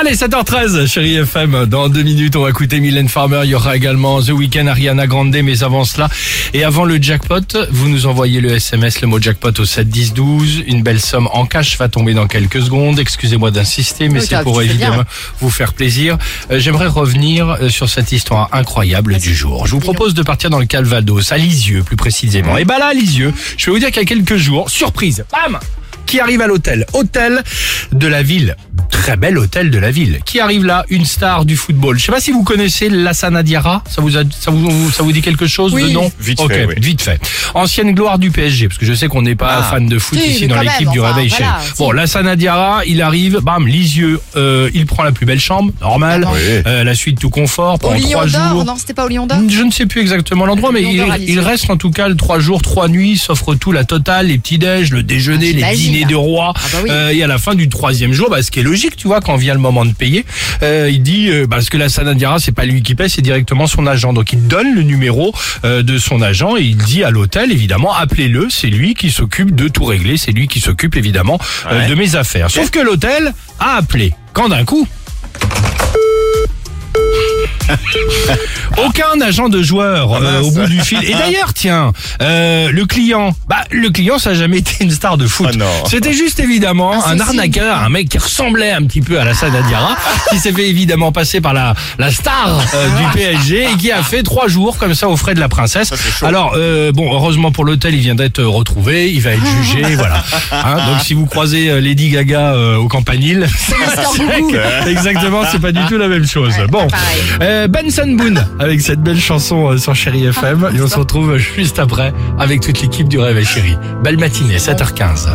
Allez, 7h13, chérie FM. Dans deux minutes, on va écouter Mylène Farmer. Il y aura également The Weeknd, Ariana Grande, mais avant cela, et avant le jackpot, vous nous envoyez le SMS, le mot jackpot au 7 10 12. Une belle somme en cash va tomber dans quelques secondes. Excusez-moi d'insister, mais Oui, c'est pour évidemment vous faire plaisir. Euh, J'aimerais revenir euh, sur cette histoire incroyable du jour. Je vous propose de partir dans le Calvados, à Lisieux plus précisément. Et bah là, à Lisieux, je vais vous dire qu'il y a quelques jours, surprise, bam qui arrive à l'hôtel. Hôtel de la ville. Très bel hôtel de la ville. Qui arrive là Une star du football. Je sais pas si vous connaissez Lassana Diarra. Ça vous, a- ça vous, ça vous dit quelque chose Oui, de nom vite fait, oui. Vite fait. Ancienne gloire du PSG, parce que je sais qu'on n'est pas Ah. fan de foot Si, ici dans l'équipe du Réveil voilà, si. Bon, Lassana Diarra, il arrive, bam, Lisieux, euh, il prend la plus belle chambre, normal. Ah Oui. Euh, la suite tout confort Au pendant Lion trois jours. Non, c'était pas au Lion d'Or Je ne sais plus exactement l'endroit, mais il, reste en tout cas le trois jours, trois nuits, s'offre tout la totale, les petits déj, le déjeuner, Ah, les dîners de roi. Ah bah oui. Euh, et à la fin du troisième jour, bah, ce qui est logique, tu vois, quand vient le moment de payer, euh, il dit, euh, parce que la Sanadiara, c'est pas lui qui paie, c'est directement son agent. Donc il donne le numéro euh, de son agent et il dit à l'hôtel, évidemment, appelez-le, c'est lui qui s'occupe de tout régler, c'est lui qui s'occupe évidemment euh, Ouais. de mes affaires. Sauf que l'hôtel a appelé. Quand d'un coup, Aucun agent de joueur Ah, euh, au bout du fil. Et d'ailleurs, tiens, euh, le client, bah le client, ça n'a jamais été une star de foot. Ah, non. C'était juste évidemment Ah, un arnaqueur, un mec qui ressemblait un petit peu à la Diarra, qui s'est fait évidemment passer par la la star euh, du PSG et qui a fait trois jours comme ça aux frais de la princesse. Ça. Alors euh, bon, heureusement pour l'hôtel, il vient d'être retrouvé, il va être jugé, voilà. Hein, donc si vous croisez Lady Gaga euh, au Campanile, exactement, c'est pas du tout la même chose. Ouais, bon, Benson Boone avec cette belle chanson euh, sur Chéri FM. Et on se retrouve juste après avec toute l'équipe du Réveil Chéri. Belle matinée, 7h15.